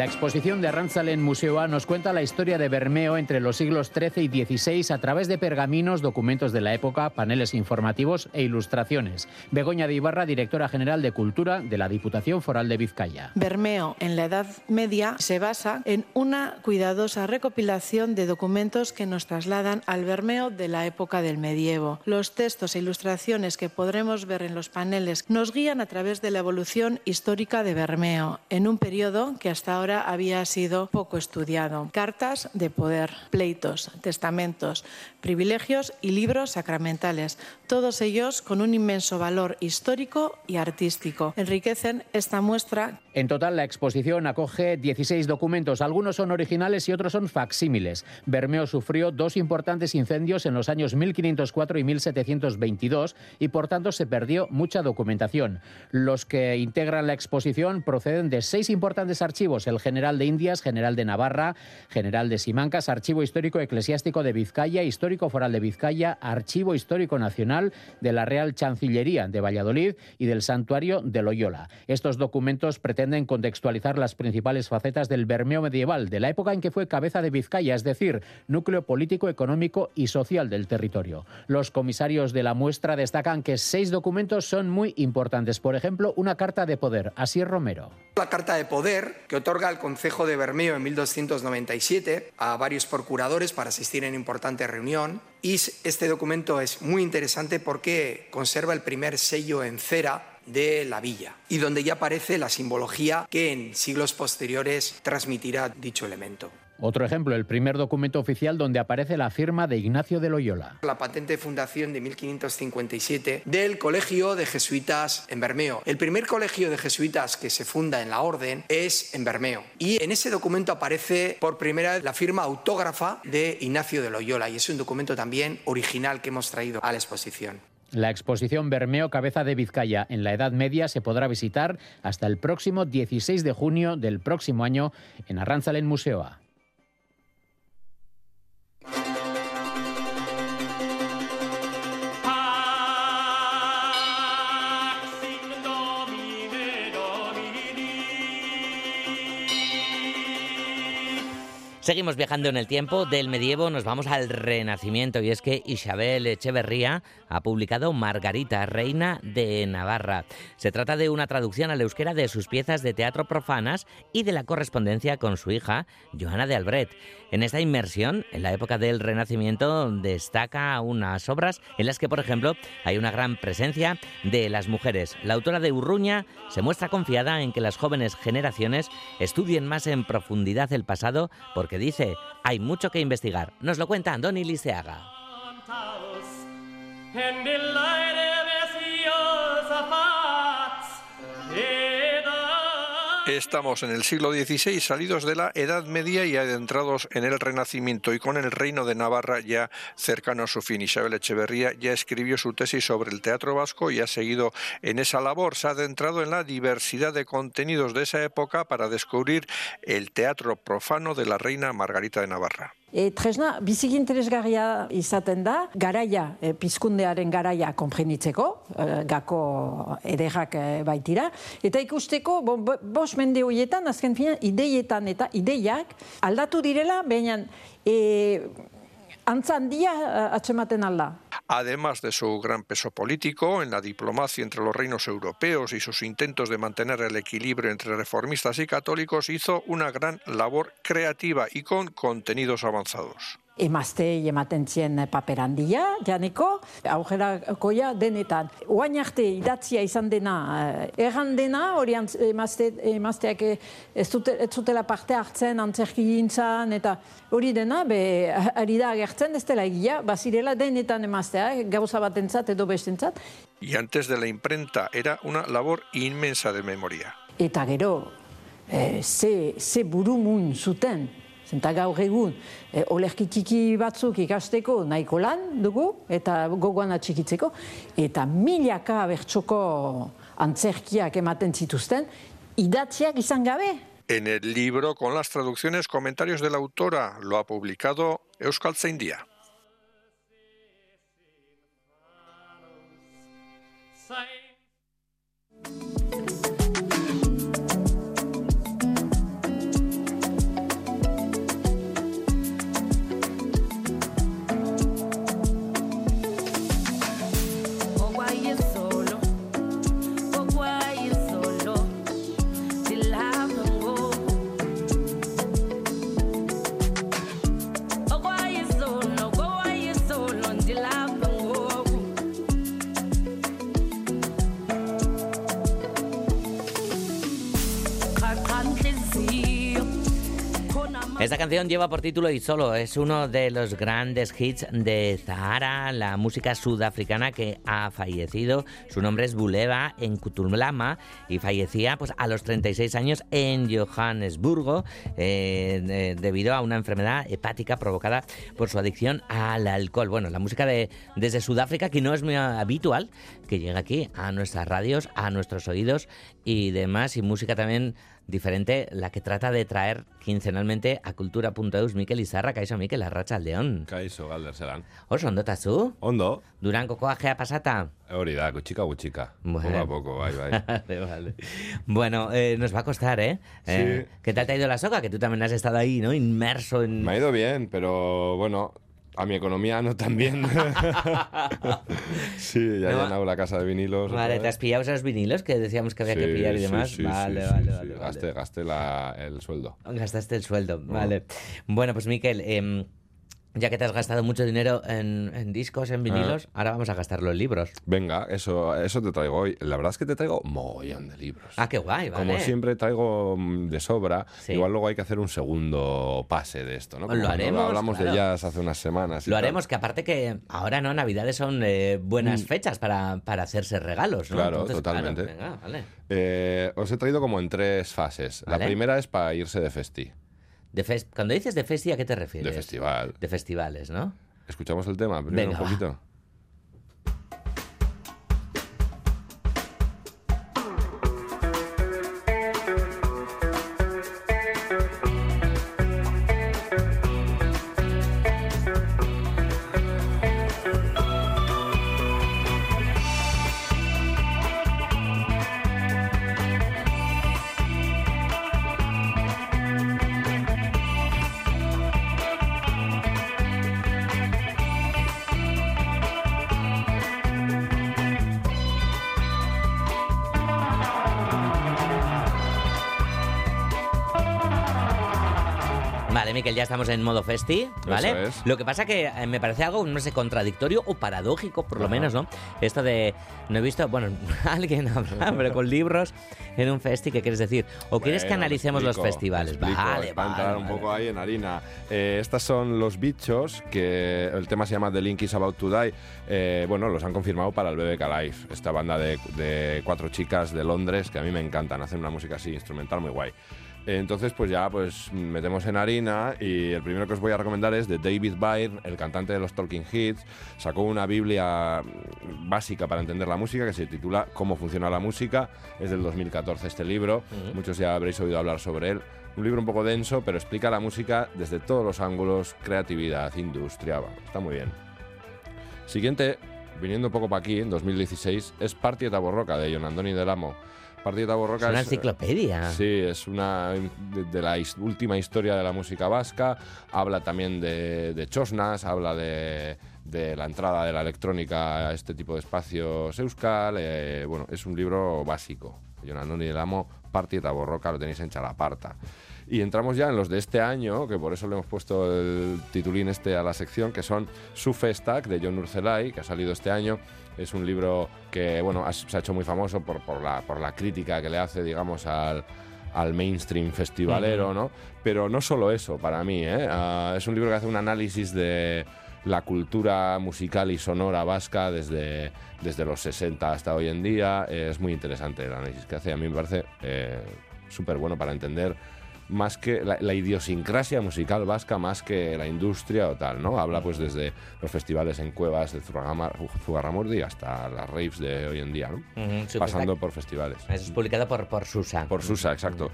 La exposición de Arrantzalen Museoa nos cuenta la historia de Bermeo entre los siglos XIII y XVI a través de pergaminos, documentos de la época, paneles informativos e ilustraciones. Begoña de Ibarra, directora general de Cultura de la Diputación Foral de Vizcaya. Bermeo en la Edad Media se basa en una cuidadosa recopilación de documentos que nos trasladan al Bermeo de la época del medievo. Los textos e ilustraciones que podremos ver en los paneles nos guían a través de la evolución histórica de Bermeo en un periodo que hasta ahora había sido poco estudiado. Cartas de poder, pleitos, testamentos, privilegios y libros sacramentales, todos ellos con un inmenso valor histórico y artístico. Enriquecen esta muestra. En total, la exposición acoge 16 documentos. Algunos son originales y otros son facsímiles. Bermeo sufrió dos importantes incendios en los años 1504 y 1722 y, por tanto, se perdió mucha documentación. Los que integran la exposición proceden de seis importantes archivos: el General de Indias, General de Navarra, General de Simancas, Archivo Histórico Eclesiástico de Vizcaya, Histórico Foral de Vizcaya, Archivo Histórico Nacional de la Real Chancillería de Valladolid y del Santuario de Loyola. Estos documentos pretenden contextualizar las principales facetas del Bermeo medieval, de la época en que fue cabeza de Vizcaya, es decir, núcleo político, económico y social del territorio. Los comisarios de la muestra destacan que seis documentos son muy importantes. Por ejemplo, una carta de poder. Así es Romero. La carta de poder que otorga al Concejo de Bermeo en 1297 a varios procuradores para asistir en importante reunión. Y este documento es muy interesante porque conserva el primer sello en cera de la villa y donde ya aparece la simbología que en siglos posteriores transmitirá dicho elemento. Otro ejemplo, el primer documento oficial donde aparece la firma de Ignacio de Loyola. La patente de fundación de 1557 del Colegio de Jesuitas en Bermeo. El primer colegio de jesuitas que se funda en la orden es en Bermeo. Y en ese documento aparece por primera vez la firma autógrafa de Ignacio de Loyola y es un documento también original que hemos traído a la exposición. La exposición Bermeo Cabeza de Vizcaya en la Edad Media se podrá visitar hasta el próximo 16 de junio del próximo año en Arrantzalen Museoa. Seguimos viajando en el tiempo, del medievo nos vamos al renacimiento y es que Isabel Echeverría ha publicado Margarita, reina de Navarra. Se trata de una traducción al euskera de sus piezas de teatro profanas y de la correspondencia con su hija, Joana de Albret. En esta inmersión, en la época del Renacimiento, destaca unas obras en las que, por ejemplo, hay una gran presencia de las mujeres. La autora de Urruña se muestra confiada en que las jóvenes generaciones estudien más en profundidad el pasado porque dice, hay mucho que investigar. Nos lo cuenta Andoni Liceaga. Estamos en el siglo XVI, salidos de la Edad Media y adentrados en el Renacimiento y con el Reino de Navarra ya cercano a su fin. Isabel Echeverría ya escribió su tesis sobre el teatro vasco y ha seguido en esa labor. Se ha adentrado en la diversidad de contenidos de esa época para descubrir el teatro profano de la reina Margarita de Navarra. E, tresna, biziki interesgarria izaten da, garaia, e, pizkundearen garaia konprenitzeko, e, gako ederrak e, baitira, eta ikusteko, bo, bo, bos mende horietan, azken fina, ideietan eta ideiak aldatu direla, baina e, alda. Además de su gran peso político en la diplomacia entre los reinos europeos y sus intentos de mantener el equilibrio entre reformistas y católicos, hizo una gran labor creativa y con contenidos avanzados. Emaztei ematen zien paper handia, janeko, aurrerakoia denetan. Oain arte idatzia izan dena, eh, erran dena, hori emazte, emazteak eh, ez, dute, ez zutela parte hartzen, antzerki gintzan, eta hori dena, be, ari da agertzen, ez dela egia, bazirela denetan emazteak, gauza batentzat edo bestentzat, Y antes de la imprenta era una labor inmensa de memoria. eta gero, eh, ze, ze burumun zuten, zenta gaur egun, eh, olerki txiki batzuk ikasteko nahiko lan dugu, eta gogoan atxikitzeko, eta milaka bertxoko antzerkiak ematen zituzten, idatziak izan gabe. En el libro, con las traducciones, comentarios de la autora, lo ha publicado Euskaltzaindia. Poco Esta canción lleva por título Y Solo, es uno de los grandes hits de Zahara, la música sudafricana que ha fallecido. Su nombre es Buleva en Kutulama y fallecía pues, a los 36 años en Johannesburgo eh, de- debido a una enfermedad hepática provocada por su adicción al alcohol. Bueno, la música de, desde Sudáfrica que no es muy habitual que llegue aquí a nuestras radios, a nuestros oídos y demás, y música también diferente, la que trata de traer quincenalmente a cultura.eus Mikel Izarra, kaixo Mikel, arratsa aldeon. Kaixo, galderzelan. Oso, ondo tazu? Ondo. Durango ajea pasata? Hori da, gutxika gutxika. Bueno. Poco a poco, bai, bai. Vale, vale. Bueno, eh, nos va a costar, ¿eh? Eh, ¿Qué tal te ha ido la soga? Que tú también has estado ahí, ¿no? Inmerso en... Me ha ido bien, pero bueno, a mi economía no tan bien. sí, ya he No. llenado la casa de vinilos. Vale, ¿te has pillado esos vinilos que decíamos que había que pillar y demás? sí, vale, sí, vale, vale, vale. Gasté, gasté la- el sueldo. Gastaste el sueldo, vale. Bueno, pues Miquel, em, ya que te has gastado mucho dinero en, en discos, en vinilos, Ah. ahora vamos a gastarlo en libros. Venga, eso, eso te traigo hoy. La verdad es que te traigo mogollón de libros. Ah, qué guay, vale. Como siempre traigo mm, de sobra, Sí. igual luego hay que hacer un segundo pase de esto, ¿no? Lo Como haremos, Hablamos claro. de jazz hace unas semanas. Lo tal. haremos, que aparte que ahora no, Navidades son eh, buenas Mm. fechas para, para hacerse regalos, ¿no? Claro, Entonces, claro, totalmente. venga, vale. Eh, os he traído como en tres fases. Vale. La primera es para irse de festi. De fes- Cuando dices de festi, ¿a qué te refieres? De festival. De festivales, ¿no? ¿Escuchamos el tema primero Venga, un poquito? Estamos en modo festi, ¿vale? Es. Lo que pasa que eh, me parece algo, no sé, contradictorio o paradójico, por lo Ajá. menos, ¿no? Esto de, no he visto, bueno, alguien habla, pero con libros en un festi, ¿qué quieres decir? ¿O quieres que Bueno, analicemos los explico, festivales? te explico, Vale, vale, entrar un vale. poco ahí en harina. Eh, estas son los bichos que el tema se llama The Link is About to Die. Eh, bueno, los han confirmado para el BBK Live, esta banda de, de cuatro chicas de Londres que a mí me encantan, hacen una música así instrumental muy guay. Entonces, pues ya pues metemos en harina y el primero que os voy a recomendar es de David Byrne, el cantante de los Talking Hits. Sacó una biblia básica para entender la música que se titula Cómo funciona la música. Es del 2014 este libro. Muchos ya habréis oído hablar sobre él. Un libro un poco denso, pero explica la música desde todos los ángulos, creatividad, industria. vamos, está muy bien. Siguiente, viniendo un poco para aquí, en 2016, es Partieta Borroca de John Andoni del Amo. Partieta Borroca Es una eh, enciclopedia. Sí, es una de, de la última historia de la música vasca. Habla también de, de Chosnas, habla de, de la entrada de la electrónica a este tipo de espacios euskal. eh, bueno, es un libro básico. John Andoni del Amo, Partieta Borroca, lo tenéis en Chalaparta. Y entramos ya en los de este año, que por eso le hemos puesto el titulín este a la sección, que son Su Festac de John Urcelay, que ha salido este año. Es un libro que bueno, ha- se ha hecho muy famoso por, por, la, por la crítica que le hace, digamos, al, al mainstream festivalero. ¿no? Pero no solo eso, para mí, ¿eh? Ah, es un libro que hace un análisis de la cultura musical y sonora vasca desde, desde los 60 hasta hoy en día. Eh, es muy interesante el análisis que hace. A mí me parece eh, súper bueno para entender más que la, la idiosincrasia musical vasca, más que la industria o tal, ¿no? Habla pues desde los festivales en cuevas de Zugarramurdi hasta las raves de hoy en día, sí, Pasando pues, por festivales. Eso es publicado por, por Susa. Por Susa, exacto.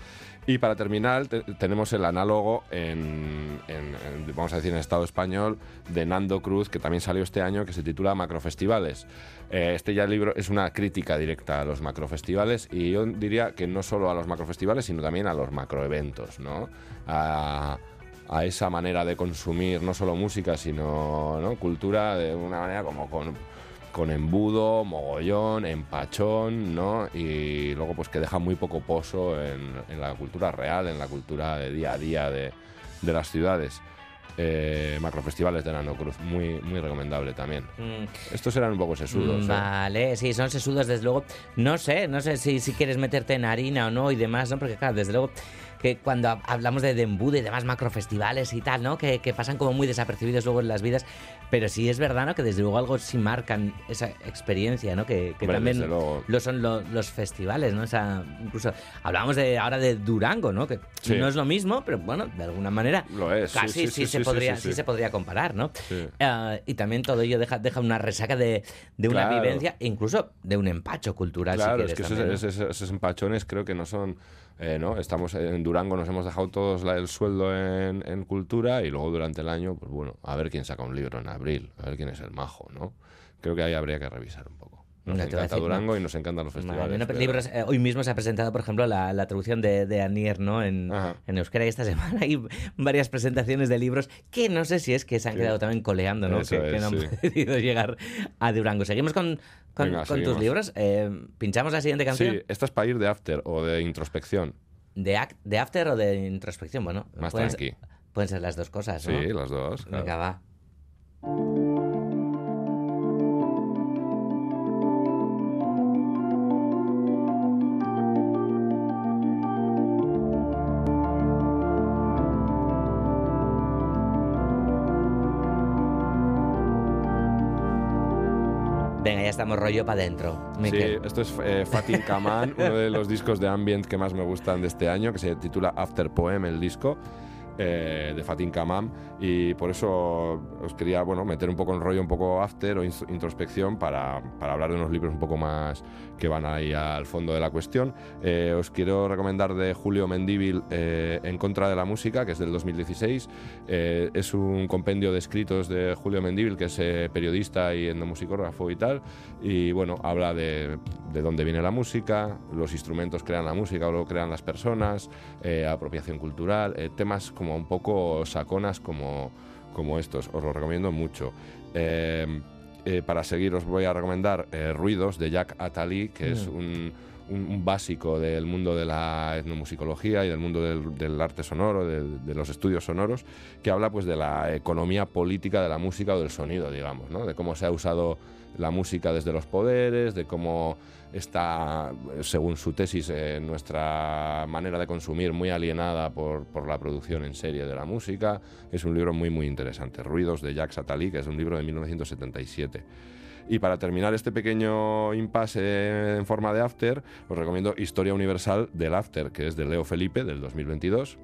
Y para terminar, te- tenemos el análogo en, en- en, vamos a decir, en Estado español de Nando Cruz, que también salió este año, que se titula Macrofestivales. Eh, este ya libro es una crítica directa a los macrofestivales y yo diría que no solo a los macrofestivales, sino también a los macroeventos, ¿no? A, a esa manera de consumir no solo música, sino ¿no? cultura de una manera como con con embudo, mogollón, empachón, ¿no? Y luego pues que deja muy poco pozo en, en la cultura real, en la cultura de día a día de, de las ciudades. Eh, macrofestivales de Nano Cruz, muy, muy recomendable también. Mm. Estos eran un poco sesudos. ¿eh? Vale, sí, son sesudos, desde luego. No sé, no sé si, si quieres meterte en harina o no y demás, ¿no? Porque, claro, desde luego que cuando hab- hablamos de Dembude y demás macrofestivales y tal, ¿no? Que, que pasan como muy desapercibidos luego en las vidas, pero sí es verdad, ¿no? Que desde luego algo sí marcan esa experiencia, ¿no? Que, que también lo son lo- los festivales, ¿no? O sea, incluso hablábamos de ahora de Durango, ¿no? Que Sí. no es lo mismo, pero bueno, de alguna manera Lo es, casi sí, sí, sí, se podría, se podría comparar, ¿no? Ah, y también todo ello deja, deja una resaca de, de una Claro. vivencia, incluso de un empacho cultural, Claro, si es quieres. que esos, también, ¿no? esos- esos empachones creo que no son, eh, ¿no? Estamos en Durango, nos hemos dejado todos la- el sueldo en, cultura y luego durante el año, pues bueno, a ver quién saca un libro en abril, a ver quién es el majo, ¿no? Creo que ahí habría que revisar. Nos encanta decir, Durango no. y nos encantan los festivales. Pero libros, eh, hoy mismo se ha presentado, por ejemplo, la, la traducción de, de Anier ¿no? en, en euskera y esta semana hay varias presentaciones de libros que no sé si es que se han Sí. quedado también coleando, ¿no? Que, no han sí. podido llegar a Durango. Seguimos con, con, Venga, con tus libros. Eh, ¿Pinchamos la siguiente canción? Sí, esta es para ir de after o de introspección. ¿De, act- ¿De after o de introspección? Bueno, Más pueden, tranqui. pueden ser las dos cosas, ¿no? Sí, las dos. claro. Venga, va. Estamos rollo para adentro. Sí, esto es eh, Fatin Kaman, uno de los discos de ambient que más me gustan de este año, que se titula After Poem, el disco eh, de Fatin Kaman. Y por eso os quería bueno, meter un poco en rollo, un poco after o introspección para, para hablar de unos libros un poco más que van ahí al fondo de la cuestión. Eh, os quiero recomendar de Julio Mendíbil eh, En contra de la música, que es del 2016. Eh, es un compendio de escritos de Julio Mendíbil, que es periodista y etnomusicógrafo y tal. Y bueno, habla de, de dónde viene la música, los instrumentos crean la música o lo crean las personas, apropiación cultural, temas como un poco saconas como, como estos. Os lo recomiendo mucho. Eh, eh, para seguir os voy a recomendar eh, Ruidos de Jack Attali, que es Mm. un, un- un básico del mundo de la etnomusicología y del mundo del, del arte sonoro, de, de los estudios sonoros, que habla pues de la economía política de la música o del sonido, digamos, ¿no? de cómo se ha usado la música desde los poderes, de cómo está, según su tesis, eh, nuestra manera de consumir muy alienada por, por la producción en serie de la música. Es un libro muy, muy interesante. Ruidos de Jacques Attali, que es un libro de 1977. Y para terminar este pequeño impasse en forma de after, os recomiendo Historia Universal del After, que es de Leo Felipe, del 2022.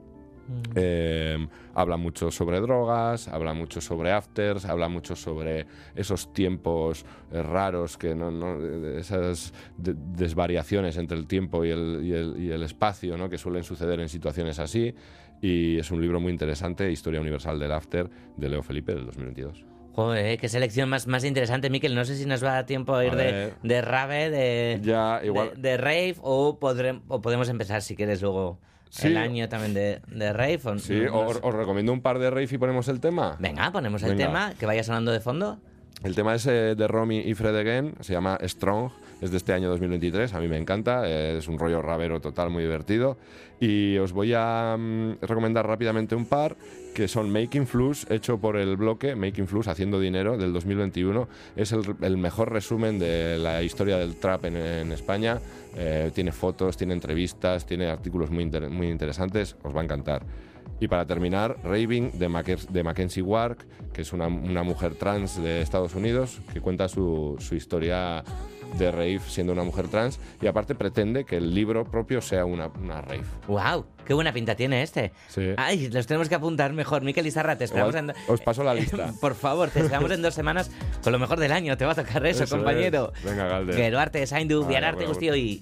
Eh, habla mucho sobre drogas, habla mucho sobre afters, habla mucho sobre esos tiempos eh, raros, que no, no- eh, esas de- desvariaciones entre el tiempo y el, y el- y el espacio ¿no? que suelen suceder en situaciones así. Y es un libro muy interesante, Historia Universal del After, de Leo Felipe, del 2022. Joder, qué selección más, más interesante, Miquel. No sé si nos va a dar tiempo a ir A de, de rave, de, Ya, igual. de, de rave, o, podré- o podemos empezar, si quieres, luego Sí. el año también de, de rave. o- Sí, no- no os, recomiendo un par de rave y ponemos el tema. Venga, ponemos el Venga. tema, que vaya sonando de fondo. El tema es de Romy y Fred Again, se llama Strong, es de este año 2023, a mí me encanta, es un rollo rabero total, muy divertido. Y os voy a mm, recomendar rápidamente un par que son Making Flus, hecho por el bloque Making Flus, Haciendo Dinero, del 2021. Es el, mejor resumen de la historia del trap en, España. Eh, tiene fotos, tiene entrevistas, tiene artículos muy, muy interesantes, os va a encantar. Y para terminar, Raving de, Mac- de Mackenzie Wark, que es una, una mujer trans de Estados Unidos, que cuenta su, su historia de rave siendo una mujer trans y aparte pretende que el libro propio sea una, una rave. ¡Wow! ¡Qué buena pinta tiene este! ¡Ay! Los tenemos que apuntar mejor. Miquel Izarra, te esperamos Igual en... Os paso la lista. Por favor, te esperamos en dos semanas con lo mejor del año. Te va a tocar eso, Eso compañero. es. Venga, Galder. Gero arte, zaindu, Vale, bihar arte bueno, guztioi.